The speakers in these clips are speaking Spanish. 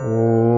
Oh.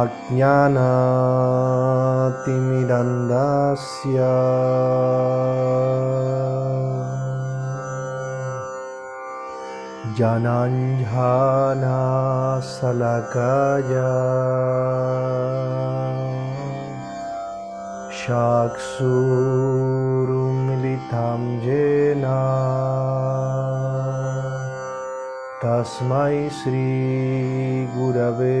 अज्ञानातिमिरन्दस्य जनाञ्झानासलकाय शाक्षुरुमिलितं येन। तस्मै श्रीगुरवे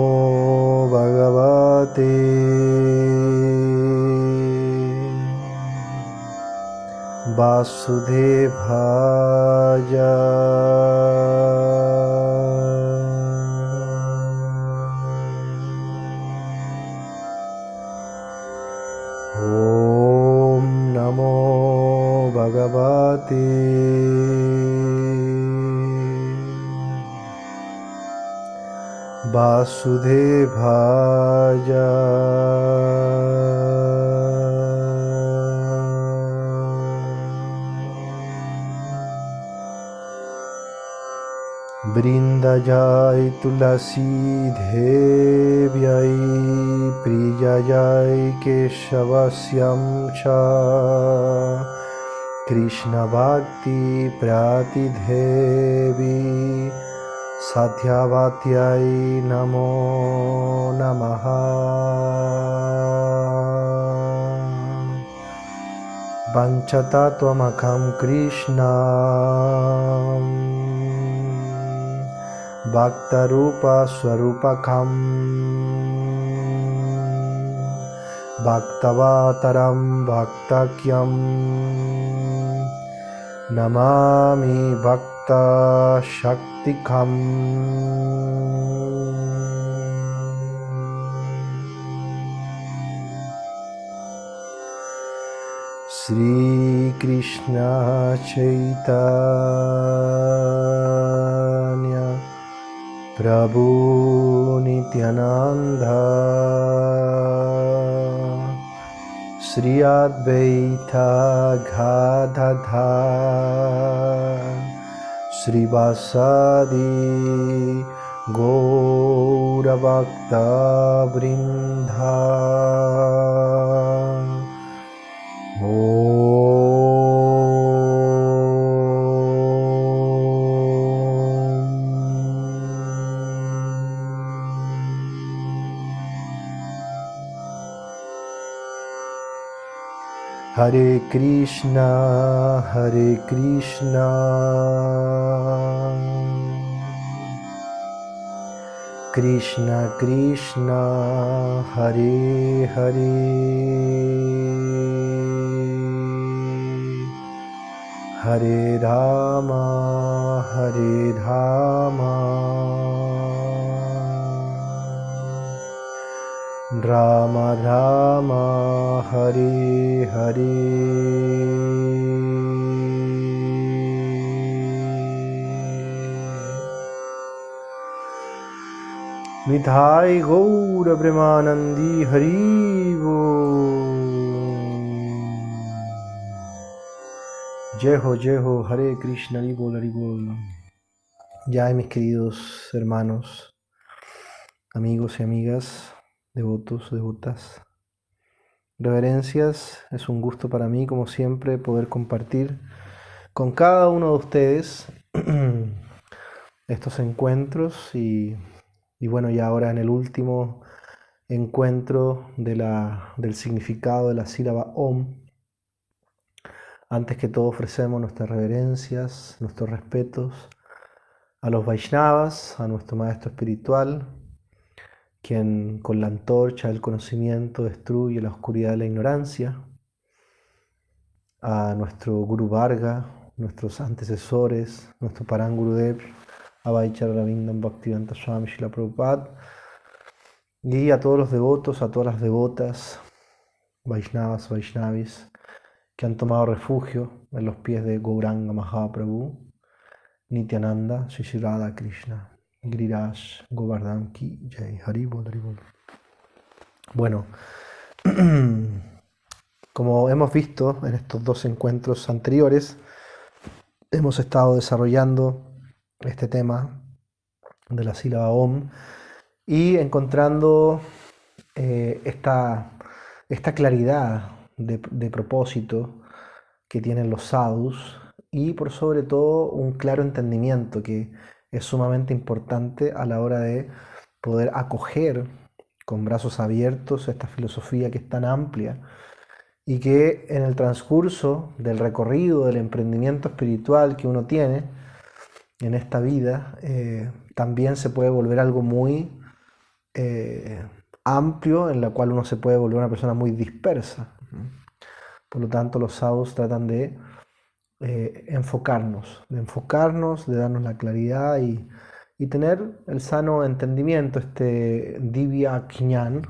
भगवते वासुदेवाय। नमो भगवते वासुदेवाय। वृन्दजाय तुलसीधेव्यै प्रिजय केशवस्यं च। कृष्णभक्तिप्रातिधेवी साध्यावात्यै नमो नमः। पञ्चतत्वमखं कृष्णा भक्तरूपस्वरूपकं भक्तवातरं भक्तज्ञं नमामि भक् श्रीकृष्ण चैतन्य प्रभु नित्यानन्द। श्री अद्वैता श्रीवासादि श्रीवसदि गोरभक्तावृन्धा हरे कृष्ण हरे कृष्ण। कृष्ण कृष्ण हरे हरे। हरे राम हरे धाम राम राम हरि हरि। निधाय गौर गौरब्रह्मानन्दी हरि वो। जय हो जय हो, हरे कृष्ण, हरि बोल हरि बोल। जय mis queridos hermanos, amigos y amigas devotos, devotas, reverencias, es un gusto para mí, como siempre, poder compartir con cada uno de ustedes estos encuentros y y bueno, ya ahora en el último encuentro de la, del significado de la sílaba Om, antes que todo ofrecemos nuestras reverencias, nuestros respetos a los Vaishnavas, a nuestro maestro espiritual, quien con la antorcha del conocimiento destruye la oscuridad de la ignorancia, a nuestro Guru Varga, nuestros antecesores, nuestro Parangurudev, Ravindam Bhaktivedanta Swami Shila Prabhupada y a todos los devotos, a todas las devotas, Vaishnavas, Vaishnavis, que han tomado refugio en los pies de Gauranga Mahaprabhu, Nityananda, Shishirada Krishna, Giriraj, Govardhan Ki Jai, Haribol, Haribol. Bueno, como hemos visto en estos dos encuentros anteriores, hemos estado desarrollando este tema de la sílaba OM y encontrando eh, esta, esta, claridad de, propósito que tienen los sadhus y por sobre todo un claro entendimiento que es sumamente importante a la hora de poder acoger con brazos abiertos esta filosofía que es tan amplia y que en el transcurso del recorrido del emprendimiento espiritual que uno tiene, en esta vida, eh, también se puede volver algo muy eh, amplio, en la cual uno se puede volver una persona muy dispersa. Por lo tanto, los sadhus tratan de eh, enfocarnos, de enfocarnos, de darnos la claridad y, tener el sano entendimiento, este divya kñan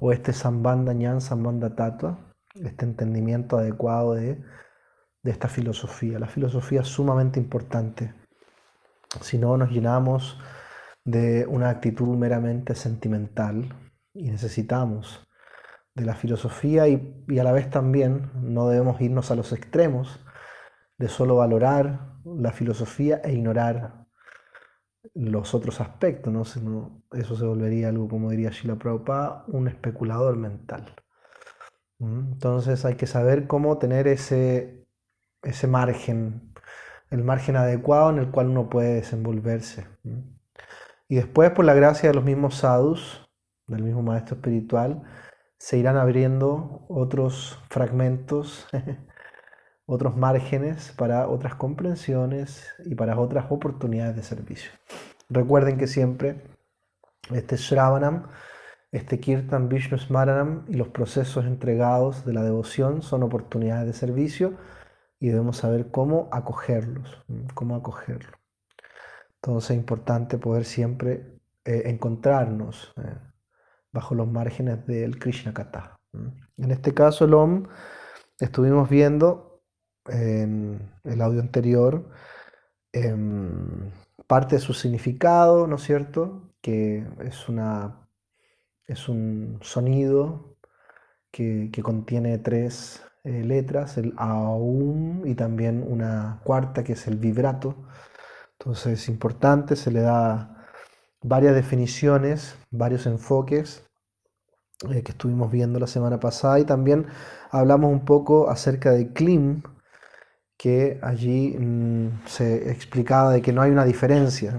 o este sambandha ñan, sambandha tatua, este entendimiento adecuado de, de esta filosofía. La filosofía es sumamente importante si no nos llenamos de una actitud meramente sentimental y necesitamos de la filosofía y, a la vez también no debemos irnos a los extremos de solo valorar la filosofía e ignorar los otros aspectos, ¿no? eso se volvería algo, como diría Shila Prabhupada, un especulador mental. Entonces hay que saber cómo tener ese, ese margen el margen adecuado en el cual uno puede desenvolverse. Y después, por la gracia de los mismos sadhus, del mismo maestro espiritual, se irán abriendo otros fragmentos, otros márgenes para otras comprensiones y para otras oportunidades de servicio. Recuerden que siempre este Shravanam, este Kirtan Vishnu Smaranam y los procesos entregados de la devoción son oportunidades de servicio y debemos saber cómo acogerlos, cómo acogerlo. Entonces es importante poder siempre eh, encontrarnos eh, bajo los márgenes del Krishna Kata. En este caso, el Om, estuvimos viendo en el audio anterior em, parte de su significado, ¿no es cierto? Que es, una, es un sonido que, que contiene tres eh, letras, el aum y también una cuarta que es el vibrato. Entonces es importante, se le da varias definiciones, varios enfoques eh, que estuvimos viendo la semana pasada y también hablamos un poco acerca de Klim, que allí mm, se explicaba de que no hay una diferencia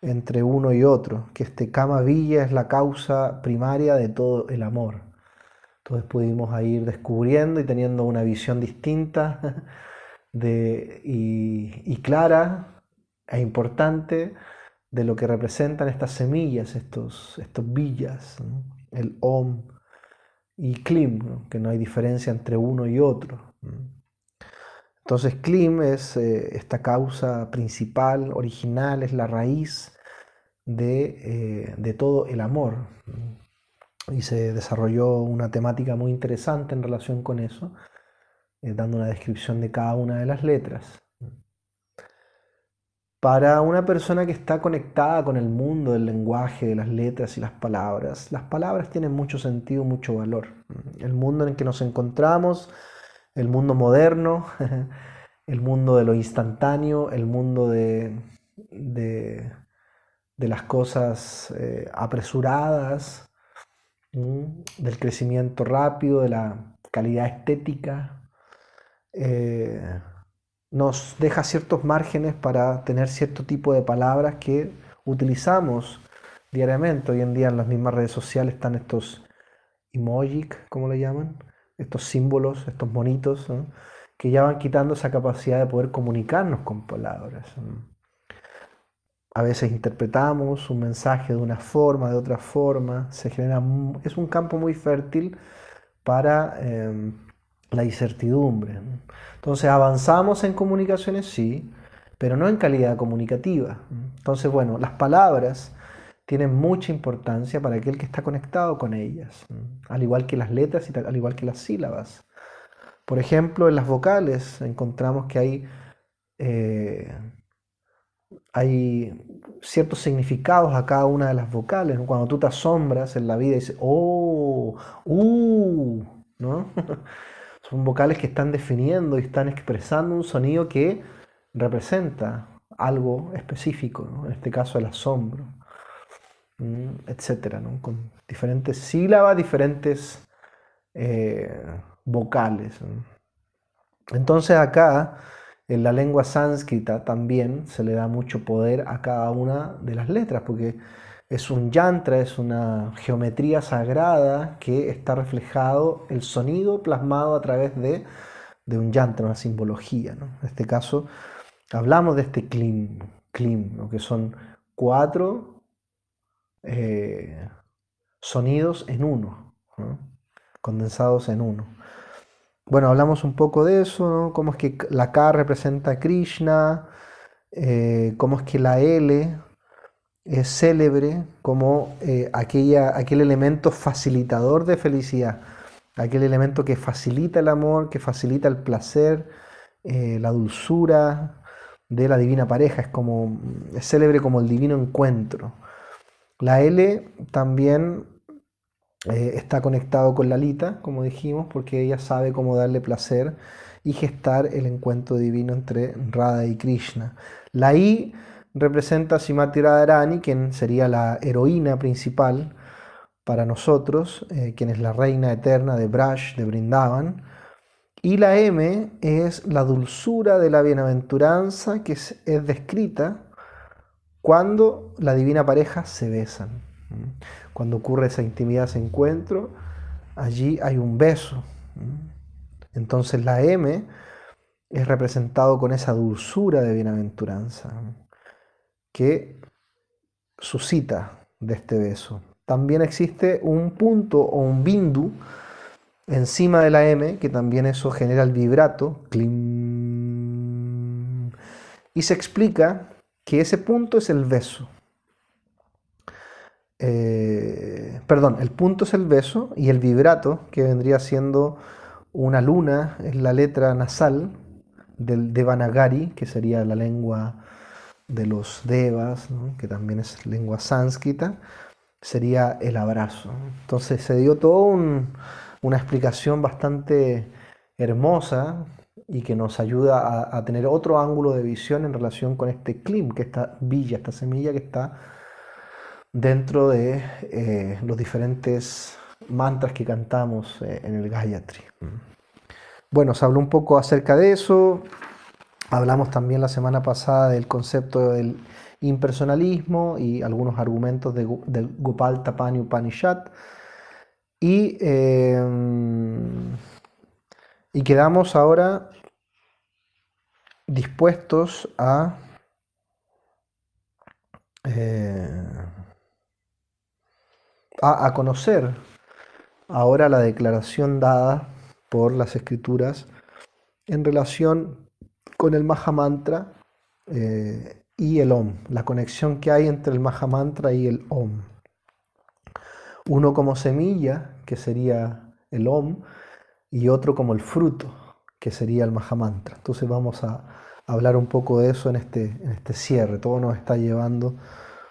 entre uno y otro, que este Kama Villa es la causa primaria de todo el amor. Entonces pudimos ir descubriendo y teniendo una visión distinta de, y, clara e importante de lo que representan estas semillas, estos, estos villas, el Om y Klim, que no hay diferencia entre uno y otro. Entonces Klim es eh, esta causa principal, original, es la raíz de, eh, de todo el amor y se desarrolló una temática muy interesante en relación con eso, eh, dando una descripción de cada una de las letras. Para una persona que está conectada con el mundo del lenguaje, de las letras y las palabras, las palabras tienen mucho sentido, mucho valor. El mundo en el que nos encontramos, el mundo moderno, el mundo de lo instantáneo, el mundo de, de, las cosas eh, apresuradas, del crecimiento rápido, de la calidad estética. Eh, nos deja ciertos márgenes para tener cierto tipo de palabras que utilizamos diariamente. Hoy en día en las mismas redes sociales están estos emojis, como le llaman, estos símbolos, estos monitos, que ya van quitando esa capacidad de poder comunicarnos con palabras. A veces interpretamos un mensaje de una forma, de otra forma, se genera, es un campo muy fértil para em, la incertidumbre. Entonces avanzamos en comunicaciones, sí, pero no en calidad comunicativa. Entonces, bueno, las palabras tienen mucha importancia para aquel que está conectado con ellas, al igual que las letras y al igual que las sílabas. Por ejemplo, en las vocales encontramos que hay, eh, ciertos significados a cada una de las vocales. Cuando tú te asombras en la vida y dices, oh, uh, ¿no? Son vocales que están definiendo y están expresando un sonido que representa algo específico, en este caso el asombro, etcétera, con diferentes sílabas, diferentes eh, vocales. Entonces acá, en la lengua sánscrita también se le da mucho poder a cada una de las letras, porque es un yantra, es una geometría sagrada que está reflejado el sonido plasmado a través de, un yantra, una simbología. En este caso, hablamos de este klim, klim que son cuatro eh, sonidos en uno, condensados en uno. Bueno, hablamos un poco de eso, cómo es que la K representa a Krishna, eh, cómo es que la L es célebre como eh, aquella, aquel elemento facilitador de felicidad, aquel elemento que facilita el amor, que facilita el placer, la dulzura de la divina pareja, es como es célebre como el divino encuentro. La L también eh, está conectado con la Lita, como dijimos, porque ella sabe cómo darle placer y gestar el encuentro divino entre Radha y Krishna. La I representa a Simati Radharani, quien sería la heroína principal para nosotros, eh, quien es la reina eterna de Braj, de Brindavan. Y la M es la dulzura de la bienaventuranza que es, descrita cuando la divina pareja se besan. Cuando ocurre esa intimidad, ese encuentro, allí hay un beso. Entonces la M es representado con esa dulzura de bienaventuranza que suscita de este beso. También existe un punto o un bindu encima de la M, que también eso genera el vibrato, y se explica que ese punto es el beso. Eh, perdón, el punto es el beso y el vibrato, que vendría siendo una luna, es la letra nasal del Devanagari, que sería la lengua de los devas, que también es lengua sánscrita, sería el abrazo. Entonces se dio toda una explicación bastante hermosa y que nos ayuda a, tener otro ángulo de visión en relación con este clim, que esta villa, esta semilla que está dentro de eh, los diferentes mantras que cantamos eh, en el Gayatri. Bueno, se habló un poco acerca de eso, Hablamos también la semana pasada del concepto del impersonalismo y algunos argumentos del Gopal Tapani Upanishad. Y, em, y quedamos ahora dispuestos a, eh, a, a conocer ahora la declaración dada por las escrituras en relación con el Mahamantra eh, y el Om, la conexión que hay entre el Mahamantra y el Om. Uno como semilla, que sería el Om, y otro como el fruto, que sería el Mahamantra. Entonces vamos a, hablar un poco de eso en este, en este cierre. Todo nos está llevando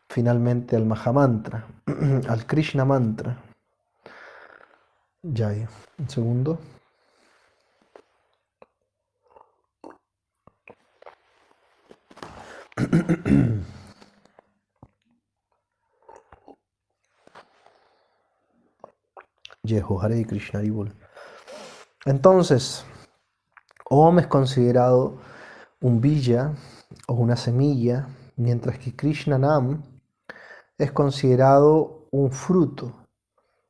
finalmente al Mahamantra, al Krishna Mantra. Ya, un segundo. Yeho, Hare Krishna Entonces, Om es considerado un villa o una semilla, mientras que Krishna Nam es considerado un fruto.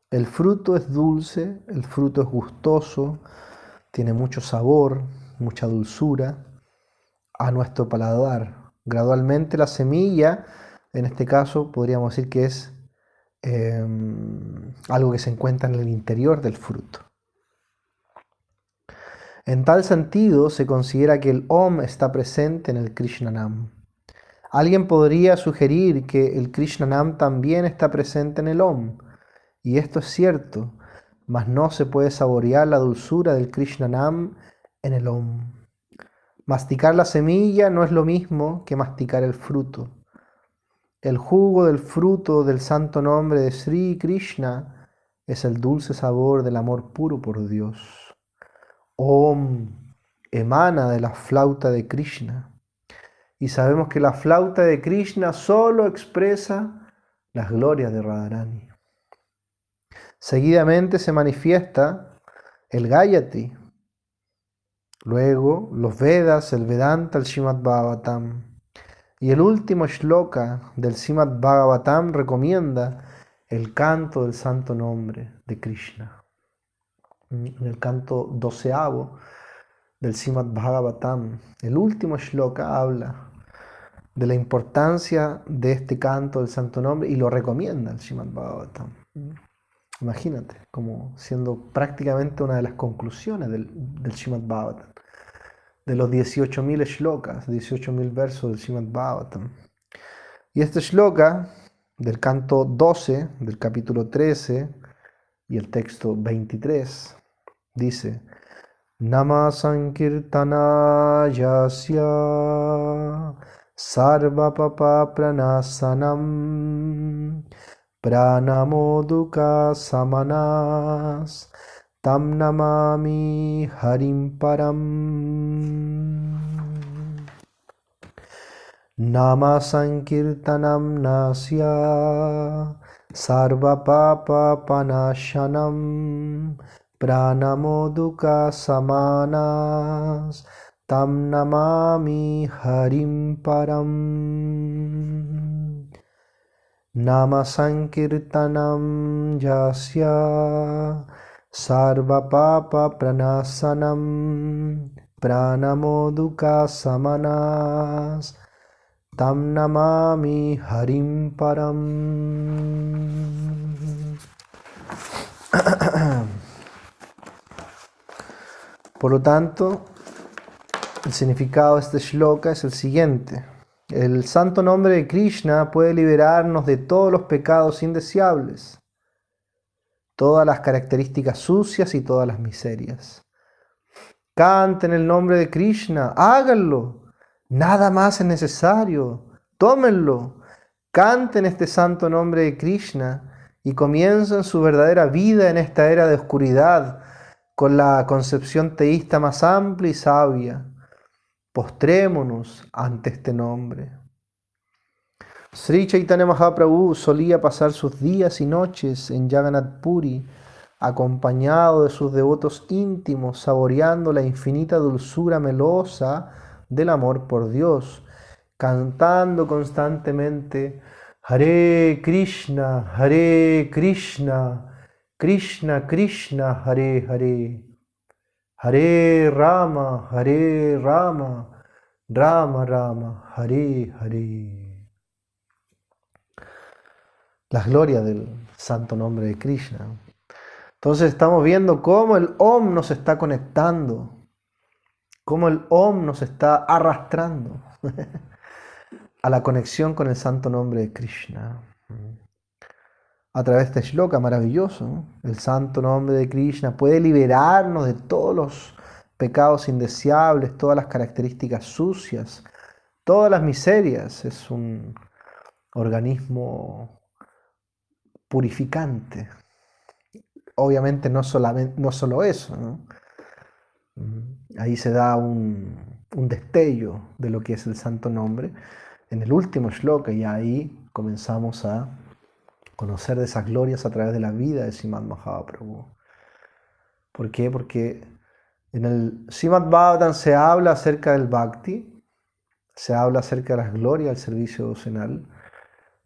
El fruto es dulce, el fruto es gustoso, tiene mucho sabor, mucha dulzura a nuestro paladar. Gradualmente la semilla, en este caso, podríamos decir que es Em, algo que se encuentra en el interior del fruto. En tal sentido, se considera que el Om está presente en el Krishnanam. Alguien podría sugerir que el Krishnanam también está presente en el Om, y esto es cierto, mas no se puede saborear la dulzura del Krishnanam en el Om. Masticar la semilla no es lo mismo que masticar el fruto. El jugo del fruto del santo nombre de Sri Krishna es el dulce sabor del amor puro por Dios. Om emana de la flauta de Krishna. Y sabemos que la flauta de Krishna solo expresa las glorias de Radharani. Seguidamente se manifiesta el Gayatri, luego los Vedas, el Vedanta, el Shimad Bhagavatam. Y el último shloka del Simad Bhagavatam recomienda el canto del santo nombre de Krishna. En el canto doceavo del Simad Bhagavatam, el último shloka habla de la importancia de este canto del santo nombre y lo recomienda el Simad Bhagavatam. Imagínate, como siendo prácticamente una de las conclusiones del, del Srimad Bhagavatam de los 18.000 shlokas, 18.000 versos del Srimad Bhagavatam. Y este shloka del canto 12, del capítulo 13 y el texto 23 dice: Nama Sankirtana Yasya Sarva Papa Pranasanam Pranamoduka Samanas Tam namami harim param. Nama sankirtanam nasya sarva papa panashanam प्राणमोदुका समानास् तम नमामि हरिं परम्। नामसङ्कीर्तनं यस्य सर्वपापप्रणासनं प्राणमोदुका समनास् तम नमामि हरिं परम्। Por lo tanto, el significado de este shloka es el siguiente. El santo nombre de Krishna puede liberarnos de todos los pecados indeseables todas las características sucias y todas las miserias. Canten el nombre de Krishna, háganlo. Nada más es necesario. Tómenlo. Canten este santo nombre de Krishna y comiencen su verdadera vida en esta era de oscuridad con la concepción teísta más amplia y sabia. Postrémonos ante este nombre. Sri Chaitanya Mahaprabhu solía pasar sus días y noches en Jagannath Puri, acompañado de sus devotos íntimos, saboreando la infinita dulzura melosa del amor por Dios, cantando constantemente Hare Krishna, Hare Krishna, Krishna Krishna, Hare Hare, Hare Rama, Hare Rama, Rama Rama, Hare Hare las glorias del santo nombre de Krishna. Entonces estamos viendo cómo el Om nos está conectando, cómo el Om nos está arrastrando a la conexión con el santo nombre de Krishna. A través de este shloka maravilloso, el santo nombre de Krishna puede liberarnos de todos los pecados indeseables, todas las características sucias, todas las miserias. Es un organismo purificante. Obviamente no, solamente, no solo eso, mm, ahí se da un, un, destello de lo que es el santo nombre en el último shloka y ahí comenzamos a conocer de esas glorias a través de la vida de Simad Mahaprabhu. ¿Por qué? Porque en el Simad Bhagavatam se habla acerca del Bhakti, se habla acerca de las glorias del servicio devocional,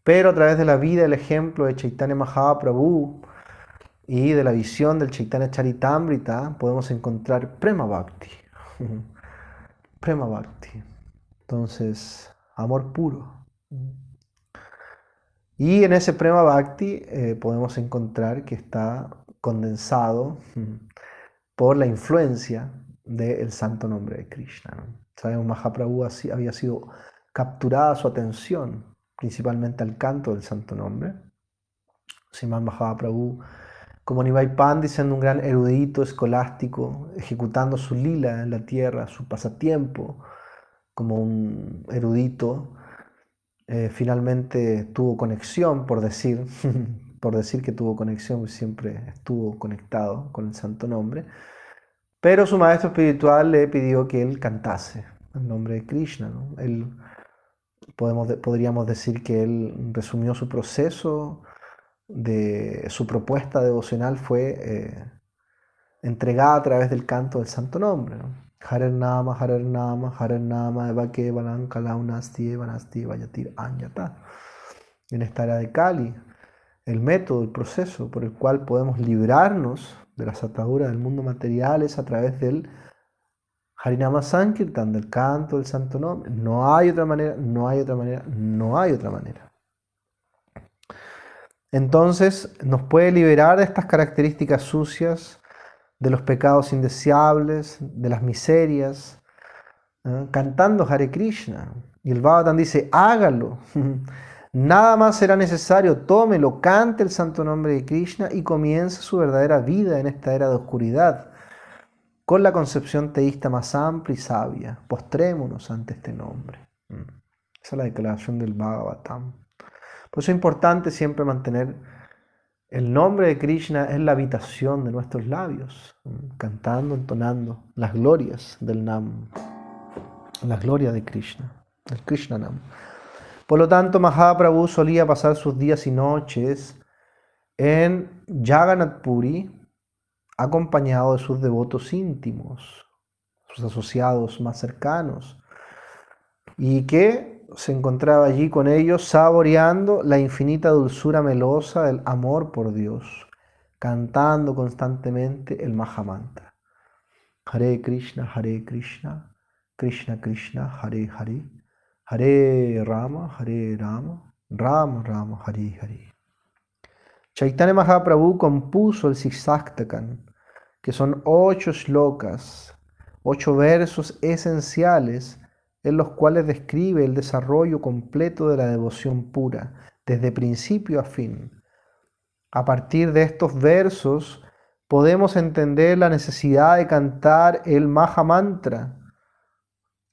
pero a través de la vida, el ejemplo de Chaitanya Mahaprabhu y de la visión del Chaitanya Charitamrita, podemos encontrar Prema Bhakti. Prema Bhakti. Entonces, amor puro. Y en ese Prema Bhakti eh, podemos encontrar que está condensado por la influencia del santo nombre de Krishna. Sabemos, Mahaprabhu había sido capturada su atención principalmente al canto del santo nombre. Siman Mahaprabhu, como Nibai Pandi, siendo un gran erudito escolástico, ejecutando su lila en la tierra, su pasatiempo, como un erudito, eh, finalmente tuvo conexión, por decir, por decir que tuvo conexión, siempre estuvo conectado con el santo nombre, pero su maestro espiritual le pidió que él cantase el nombre de Krishna. Podemos, podríamos decir que él resumió su proceso, de su propuesta devocional fue eh, entregada a través del canto del santo nombre. Harer Nama, Harer Nama, Harer Nama, Evake, Vanan, Kalaunasti, Anyata. En esta era de Kali, el método, el proceso por el cual podemos librarnos de las ataduras del mundo material es a través del Harinama Sankirtan, del canto del santo nombre. No hay otra manera, no hay otra manera, no hay otra manera. Entonces nos puede liberar de estas características sucias, de los pecados indeseables, de las miserias, ¿eh? cantando Hare Krishna. Y el Bhagavatam dice, hágalo. Nada más será necesario, tómelo, cante el santo nombre de Krishna y comience su verdadera vida en esta era de oscuridad con la concepción teísta más amplia y sabia. Postrémonos ante este nombre. Mm. Esa es la declaración del Bhagavatam. Por eso es importante siempre mantener el nombre de Krishna en la habitación de nuestros labios, cantando, entonando las glorias del Nam, las glorias de Krishna, del Krishna Nam. Por lo tanto, Mahaprabhu solía pasar sus días y noches en Jagannath Puri, acompañado de sus devotos íntimos, sus asociados más cercanos, y que se encontraba allí con ellos saboreando la infinita dulzura melosa del amor por Dios, cantando constantemente el Mahamantra. Hare Krishna, Hare Krishna, Krishna Krishna, Hare Hare, Hare Rama, Hare Rama, Rama Rama, Hare Hare. Chaitanya Mahaprabhu compuso el Siksaktakan, que son ocho shlokas, ocho versos esenciales en los cuales describe el desarrollo completo de la devoción pura, desde principio a fin. A partir de estos versos podemos entender la necesidad de cantar el Maha Mantra.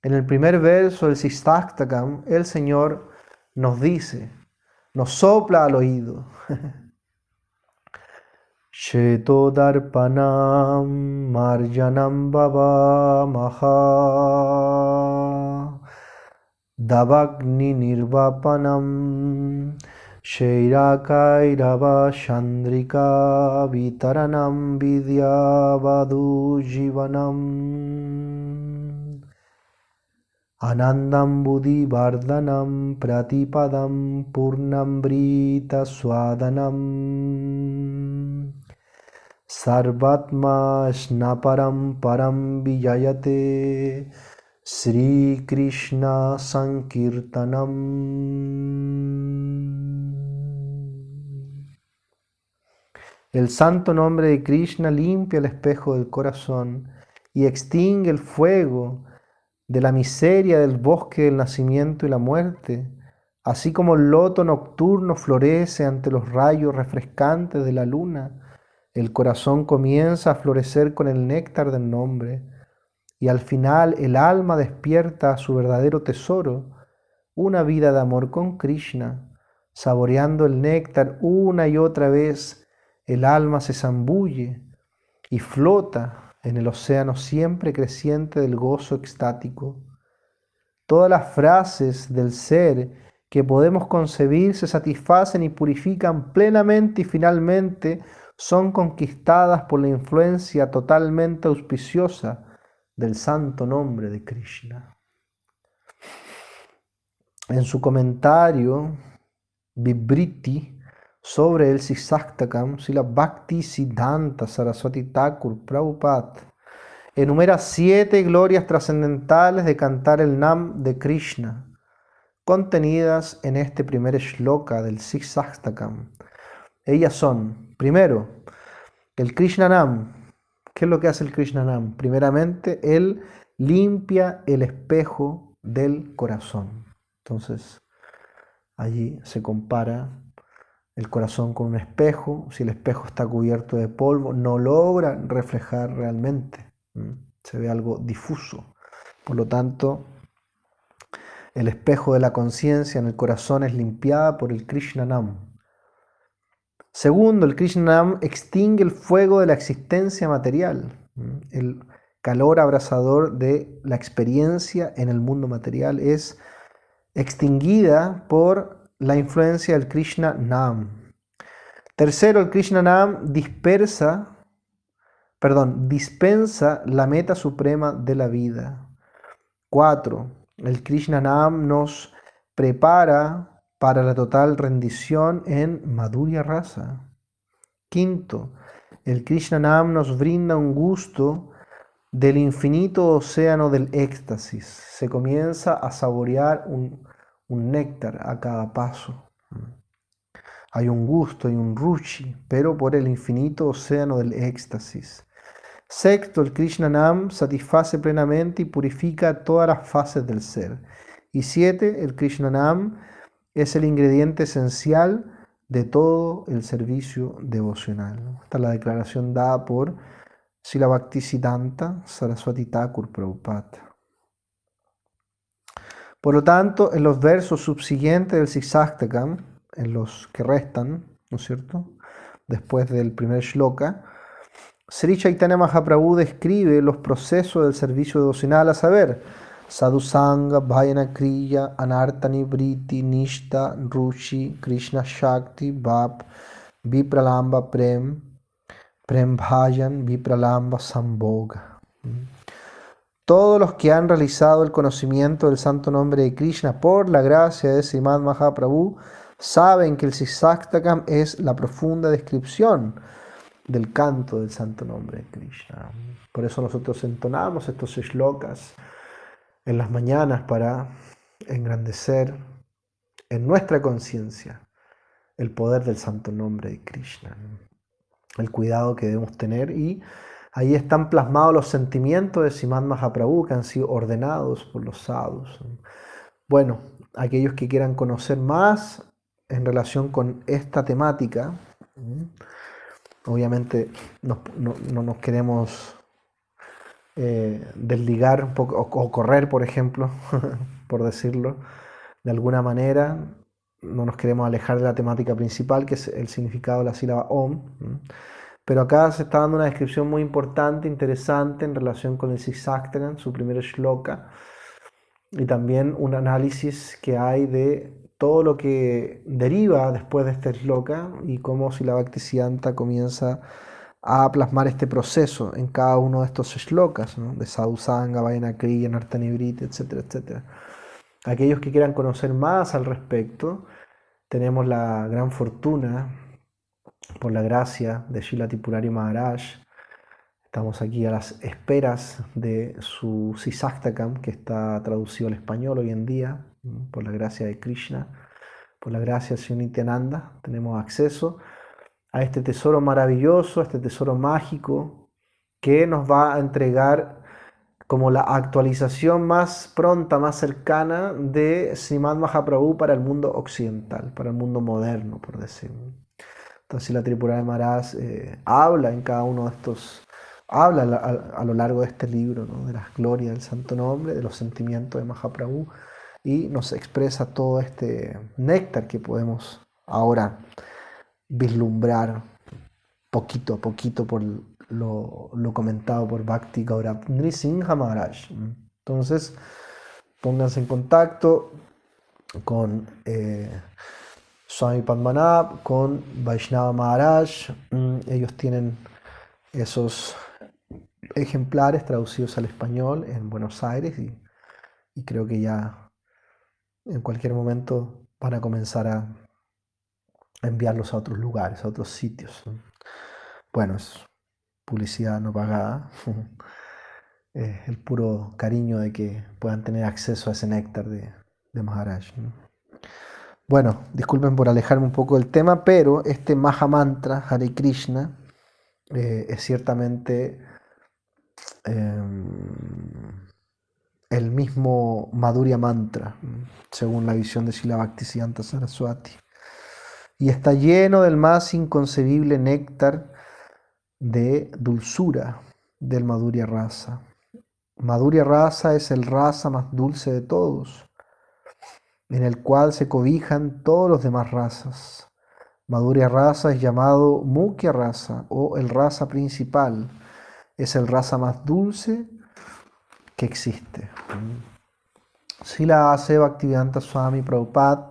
En el primer verso del Sistaktakam, el Señor nos dice, nos sopla al oído. श्वेतोदर्पणां मार्जनं भवामः दवग्निर्वपनं शैराकैरवचन्द्रिकावितरणं विद्यावधूजीवनम्। आनन्दं बुधिवर्धनं प्रतिपदं पूर्णं प्रीतस्वादनम्। Sarvatma Snaparam Param Vijayate Sri Krishna Sankirtanam. El santo nombre de Krishna limpia el espejo del corazón y extingue el fuego de la miseria del bosque del nacimiento y la muerte, así como el loto nocturno florece ante los rayos refrescantes de la luna el corazón comienza a florecer con el néctar del nombre. y al final el alma despierta su verdadero tesoro, una vida de amor con Krishna, saboreando el néctar una y otra vez, el alma se zambulle y flota en el océano siempre creciente del gozo extático. Todas las frases del ser que podemos concebir se satisfacen y purifican plenamente y finalmente son conquistadas por la influencia totalmente auspiciosa del santo nombre de Krishna. En su comentario, Vibriti, sobre el Sisaktakam, Sila Bhakti Siddhanta Saraswati Thakur Prabhupada enumera siete glorias trascendentales de cantar el Nam de Krishna, contenidas en este primer shloka del Sisaktakam. Ellas son, primero, el Krishna Nam. ¿Qué es lo que hace el Krishna Nam? Primeramente, él limpia el espejo del corazón. Entonces, allí se compara el corazón con un espejo. Si el espejo está cubierto de polvo, no logra reflejar realmente. Se ve algo difuso. Por lo tanto, el espejo de la conciencia en el corazón es limpiada por el Krishna Nam. Segundo, el Krishnam extingue el fuego de la existencia material, el calor abrasador de la experiencia en el mundo material es extinguida por la influencia del Krishna Nam. Tercero, el Krishna Nam dispersa, perdón, dispensa la meta suprema de la vida. Cuatro, el Krishna Nam nos prepara para la total rendición en Madhurya Rasa. Quinto, el Krishna Nam nos brinda un gusto del infinito océano del éxtasis. Se comienza a saborear un, un néctar a cada paso. Hay un gusto y un ruchi, pero por el infinito océano del éxtasis. Sexto, el Krishna Nam satisface plenamente y purifica todas las fases del ser. Y siete, el Krishna Nam es el ingrediente esencial de todo el servicio devocional. Esta es la declaración dada por Sila Bhaktisiddhanta Saraswati Thakur Prabhupada. Por lo tanto, en los versos subsiguientes del Siksaktakam, en los que restan, ¿no es cierto? Después del primer shloka, Sri Chaitanya Mahaprabhu describe los procesos del servicio devocional, a saber, Sadhusanga, Bhayana Kriya, Anartani Briti, Nishta, Ruchi, Krishna Shakti, Bhap, Vipralamba Prem, Prem Bhajan, Vipralamba Sambhoga. Todos los que han realizado el conocimiento del santo nombre de Krishna por la gracia de Srimad Mahaprabhu saben que el Sisaktakam es la profunda descripción del canto del santo nombre de Krishna. Por eso nosotros entonamos estos shlokas en las mañanas para engrandecer en nuestra conciencia el poder del santo nombre de Krishna, el cuidado que debemos tener. Y ahí están plasmados los sentimientos de Simad Mahaprabhu que han sido ordenados por los sadhus. Bueno, aquellos que quieran conocer más en relación con esta temática, obviamente no, no nos queremos eh, desligar o, correr, por ejemplo, por decirlo, de alguna manera. No nos queremos alejar de la temática principal, que es el significado de la sílaba Om. Pero acá se está dando una descripción muy importante, interesante en relación con el Sisaktagan, su primer shloka, y también un análisis que hay de todo lo que deriva después de este shloka y cómo si la Bhaktisiddhanta comienza a plasmar este proceso en cada uno de estos shlokas, ¿no? de Sadhusanga, Vayana Kriya, Nartanibriti, etcétera, etcétera. Aquellos que quieran conocer más al respecto, tenemos la gran fortuna, por la gracia de Shila Tipurari Maharaj, estamos aquí a las esperas de su Sisaktakam, que está traducido al español hoy en día, por la gracia de Krishna, por la gracia de Nityananda, tenemos acceso a este tesoro maravilloso, a este tesoro mágico que nos va a entregar como la actualización más pronta, más cercana de Srimad Mahaprabhu para el mundo occidental, para el mundo moderno, por decirlo. Entonces la Tripura de Maharaj eh, habla en cada uno de estos habla a, lo largo de este libro de las glorias del santo nombre, de los sentimientos de Mahaprabhu y nos expresa todo este néctar que podemos ahora vislumbrar poquito a poquito por lo, comentado por Bhakti Gaurav Singha Maharaj. Entonces, pónganse en contacto con eh, Swami Padmanabh, con Vaishnava Maharaj. Mm, ellos tienen esos ejemplares traducidos al español en Buenos Aires y, y creo que ya en cualquier momento van a comenzar a enviarlos a otros lugares, a otros sitios. Bueno, es publicidad no pagada. el puro cariño de que puedan tener acceso a ese néctar de, de Maharaj. Bueno, disculpen por alejarme un poco del tema, pero este Maha Mantra, Hare Krishna, eh, es ciertamente em, el mismo Madhurya Mantra, según la visión de Sila Bhaktisiddhanta Saraswati. Y está lleno del más inconcebible néctar de dulzura del Madhurya Rasa. Madhurya Rasa es el rasa más dulce de todos en el cual se cobijan todos los demás razas. Madhurya Rasa es llamado Mukhya Rasa o el raza principal. Es el raza más dulce que existe. Sila hace Bhaktivedanta Swami Prabhupada,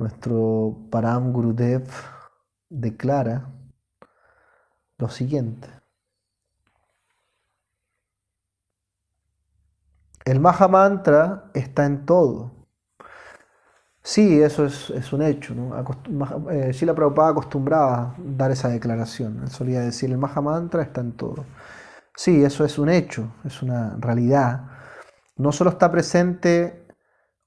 nuestro Param Gurudev, declara lo siguiente. El Maha Mantra está en todo Sí, eso es, un hecho. ¿no? Eh, Sila Prabhupada acostumbraba dar esa declaración. Él solía decir, el Maha Mantra está en todo. Sí, eso es un hecho, es una realidad. No solo está presente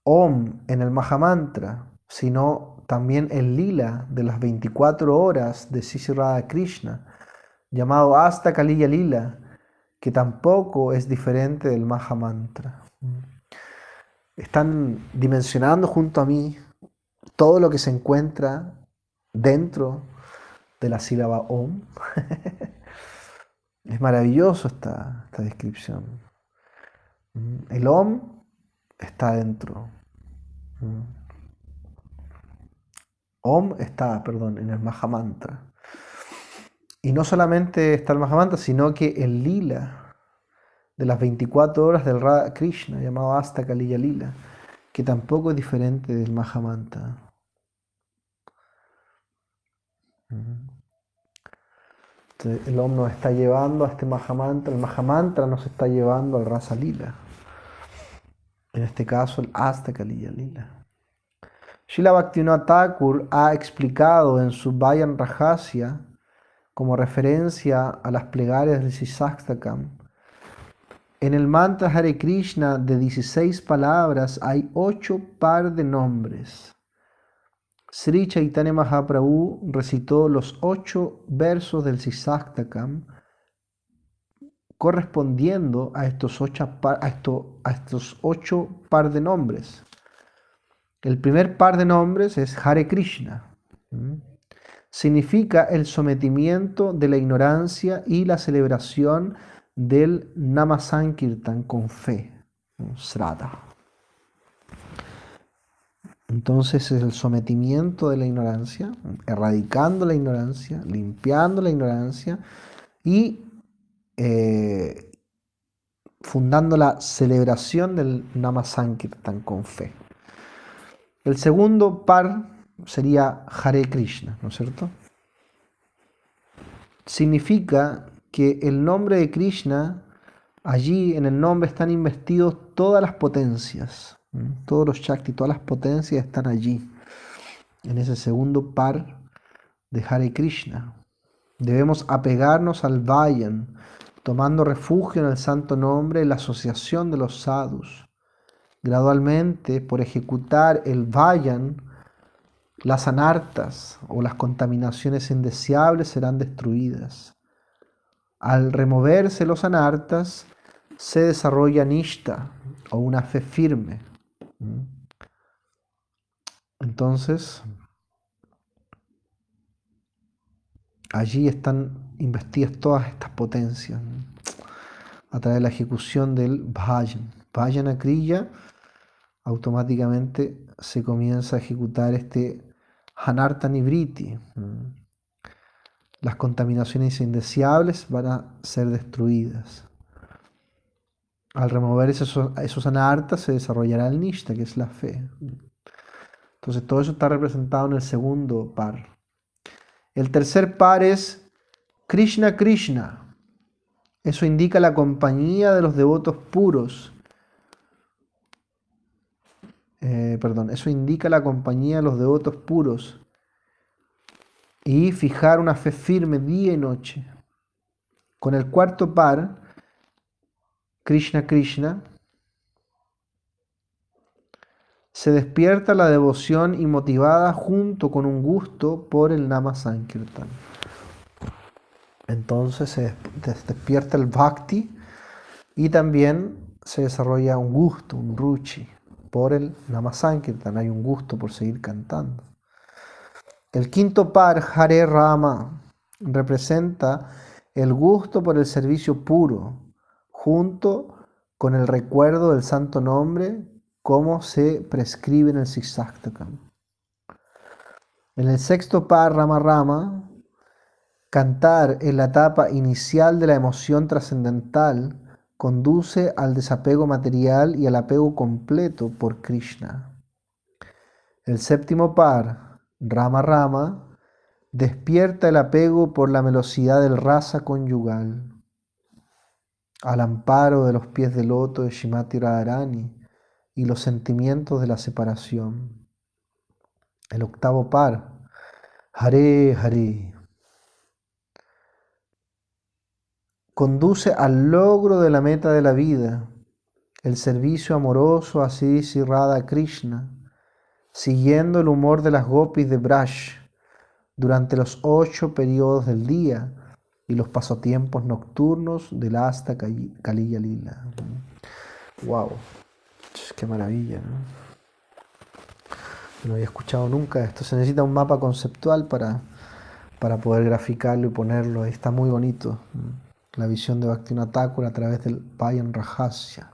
Om en el Maha Mantra, sino también el lila de las 24 horas de Sisi Krishna, llamado Hasta Kaliya Lila, que tampoco es diferente del Maha Mantra están dimensionando junto a mí todo lo que se encuentra dentro de la sílaba OM. es maravilloso esta, esta, descripción. El OM está dentro. OM está, perdón, en el Mahamantra. Y no solamente está el Mahamantra, sino que el lila de las 24 horas del Radha Krishna, llamado Asta Kaliya Lila, que tampoco es diferente del Mahamanta. el Om nos está llevando a este Mahamantra, el Mahamantra nos está llevando al Rasa Lila. En este caso, el Asta Kaliya Lila. Shila Bhaktivinoda Thakur ha explicado en su Vayan Rajasya, como referencia a las plegarias del Sisaktakam, en el mantra Hare Krishna de 16 palabras hay 8 par de nombres. Sri Chaitanya Mahaprabhu recitó los 8 versos del Sisaktakam correspondiendo a estos 8 par, a estos ocho par de nombres. El primer par de nombres es Hare Krishna. Significa el sometimiento de la ignorancia y la celebración del Namasankirtan con fe, Srata. Entonces es el sometimiento de la ignorancia, erradicando la ignorancia, limpiando la ignorancia y eh, fundando la celebración del Namasankirtan con fe. El segundo par sería Hare Krishna, ¿no es cierto? Significa que el nombre de Krishna, allí en el nombre están investidos todas las potencias, todos los Shakti, todas las potencias están allí, en ese segundo par de Hare Krishna. Debemos apegarnos al Vayan, tomando refugio en el santo nombre la asociación de los sadhus. Gradualmente, por ejecutar el Vayan, las anartas o las contaminaciones indeseables serán destruidas. Al removerse los anartas, se desarrolla nishta o una fe firme. Entonces, allí están investidas todas estas potencias a través de la ejecución del Bhajan. Bhajana Kriya, automáticamente se comienza a ejecutar este Hanarta Nibriti. Las contaminaciones indeseables van a ser destruidas. Al remover esos, esos anartas se desarrollará el nishta, que es la fe. Entonces todo eso está representado en el segundo par. El tercer par es Krishna Krishna. Eso indica la compañía de los devotos puros. Eh, perdón, eso indica la compañía de los devotos puros. Y fijar una fe firme día y noche. Con el cuarto par, Krishna Krishna, se despierta la devoción y motivada junto con un gusto por el Nama Sankirtan. Entonces se despierta el bhakti y también se desarrolla un gusto, un ruchi por el Nama Sankirtan. Hay un gusto por seguir cantando. El quinto par, Hare Rama, representa el gusto por el servicio puro, junto con el recuerdo del santo nombre como se prescribe en el Siksaktakam. En el sexto par Rama Rama, cantar en la etapa inicial de la emoción trascendental conduce al desapego material y al apego completo por Krishna. El séptimo par, Rama Rama, despierta el apego por la velocidad del rasa conyugal al amparo de los pies del loto de Shimati Radharani y los sentimientos de la separación. El octavo par, Hare Hare, conduce al logro de la meta de la vida, el servicio amoroso a Sri Radha Krishna, siguiendo el humor de las gopis de Brash durante los ocho periodos del día y los pasatiempos nocturnos del Asta Kaliya Lila. ¡Wow! ¡Qué maravilla! ¿no? no había escuchado nunca esto. Se necesita un mapa conceptual para, para poder graficarlo y ponerlo. está muy bonito. La visión de Bhaktivinoda Thakur a través del Bayan Rajasya.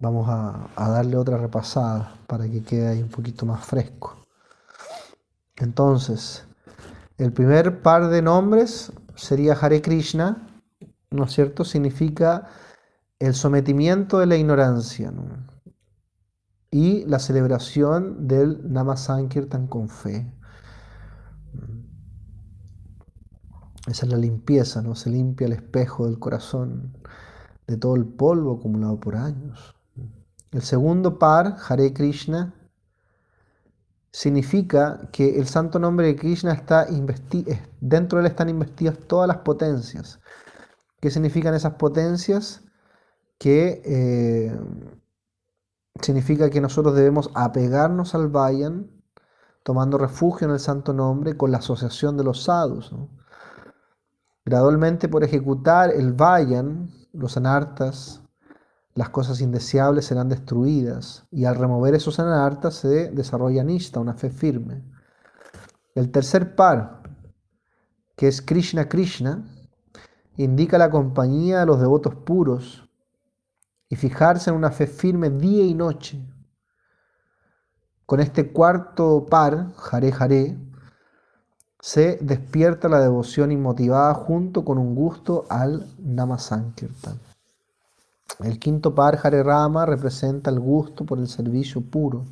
Vamos a, darle otra repasada para que quede ahí un poquito más fresco. Entonces, el primer par de nombres sería Hare Krishna, ¿no es cierto? Significa el sometimiento de la ignorancia y la celebración del Nama Sankirtan con fe. Esa es la limpieza, ¿no? Se limpia el espejo del corazón de todo el polvo acumulado por años. El segundo par, Hare Krishna, significa que el santo nombre de Krishna está dentro de él están investidas todas las potencias. ¿Qué significan esas potencias? Que eh, significa que nosotros debemos apegarnos al Vayan, tomando refugio en el santo nombre con la asociación de los sadhus. Gradualmente por ejecutar el Vayan, los anartas, las cosas indeseables serán destruidas y al remover esos anartas se desarrolla nista, una fe firme. El tercer par, que es Krishna Krishna, indica la compañía de los devotos puros y fijarse en una fe firme día y noche. Con este cuarto par, Hare Hare, se despierta la devoción inmotivada junto con un gusto al Namasankirtan. El quinto par Hare Rama representa el gusto por el servicio puro,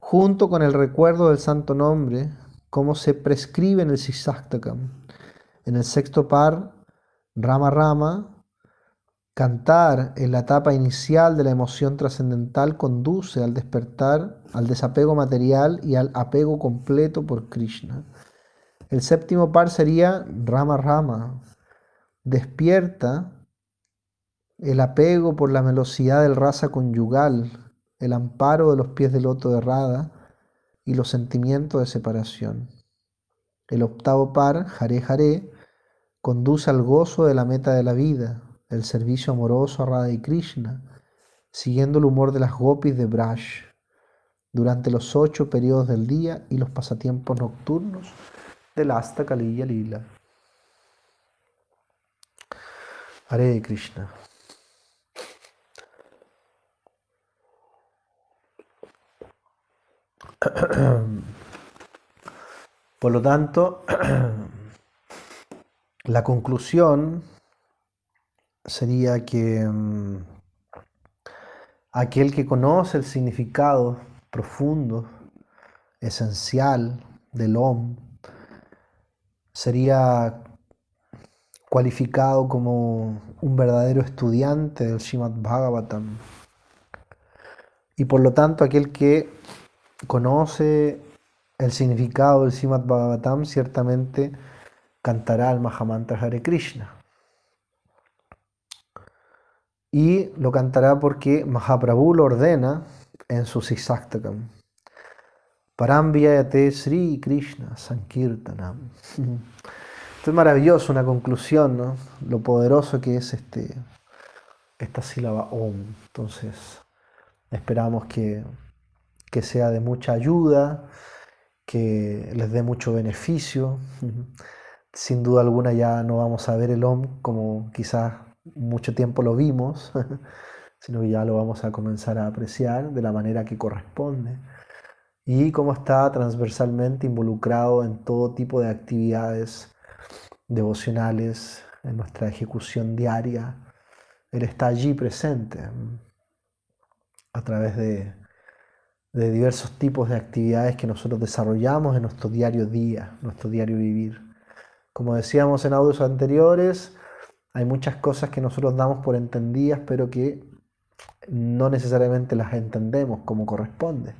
junto con el recuerdo del santo nombre, como se prescribe en el Sisaktakam. En el sexto par, Rama Rama, cantar en la etapa inicial de la emoción trascendental conduce al despertar, al desapego material y al apego completo por Krishna. El séptimo par sería Rama Rama, despierta el apego por la velocidad del raza conyugal, el amparo de los pies del loto de Rada y los sentimientos de separación. El octavo par, Hare Hare, conduce al gozo de la meta de la vida, el servicio amoroso a Radha y Krishna, siguiendo el humor de las gopis de Brash. durante los ocho periodos del día y los pasatiempos nocturnos del Asta Kaliya Lila. Hare Krishna. Por lo tanto, la conclusión sería que mm, aquel que conoce el significado profundo, esencial del OM, sería cualificado como un verdadero estudiante del Srimad Bhagavatam. Y por lo tanto, aquel que conoce el significado del Srimad Bhagavatam ciertamente cantará el Mahamantra Hare Krishna. Y lo cantará porque Mahaprabhu lo ordena en su Sisaktakam. Paramvyayate Sri Krishna Sankirtanam. Esto es maravilloso, una conclusión. Lo poderoso que es este, esta sílaba Om. Entonces, esperamos que, que sea de mucha ayuda, que les dé mucho beneficio. Sin duda alguna ya no vamos a ver el Om como quizás mucho tiempo lo vimos, sino que ya lo vamos a comenzar a apreciar de la manera que corresponde y cómo está transversalmente involucrado en todo tipo de actividades devocionales, en nuestra ejecución diaria. Él está allí presente mm, a través de, diversos tipos de actividades que nosotros desarrollamos en nuestro diario día, nuestro diario vivir. Como decíamos en audios anteriores, hay muchas cosas que nosotros damos por entendidas, pero que no necesariamente las entendemos como corresponde.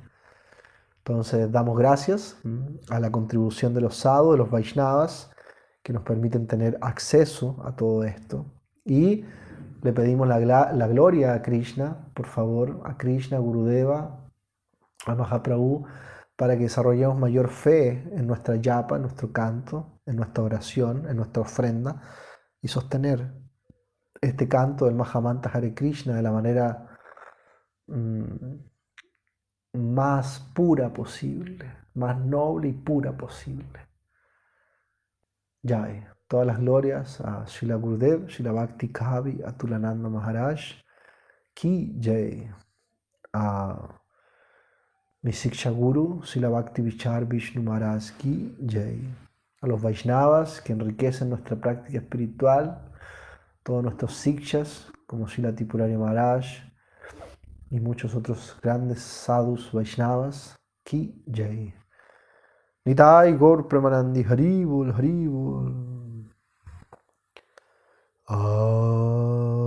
Entonces damos gracias a la contribución de los sadhus, de los Vaishnavas, que nos permiten tener acceso a todo esto. Y le pedimos la, gloria a Krishna, por favor, a Krishna, Gurudeva, a Mahaprabhu, para que desarrollemos mayor fe en nuestra yapa, en nuestro canto, en nuestra oración, en nuestra ofrenda, y sostener este canto del Mahamanta Hare Krishna de la manera mm, más pura posible, más noble y pura posible. Jai. Todas las glorias a Shila Gurudev, Shila Bhakti Kavi, a Tulananda Maharaj. Ki Jai. A mi Siksha Guru, Shila Bhakti Vichar Vishnu Maharaj. Ki Jai. A los Vaishnavas que enriquecen nuestra práctica espiritual. Todos nuestros Sikshas, como Shila Tipurari Maharaj y muchos otros grandes sadhus Vaishnavas, Ki Jai. Nitai Gaur Premanandi Haribol Haribol. Ah.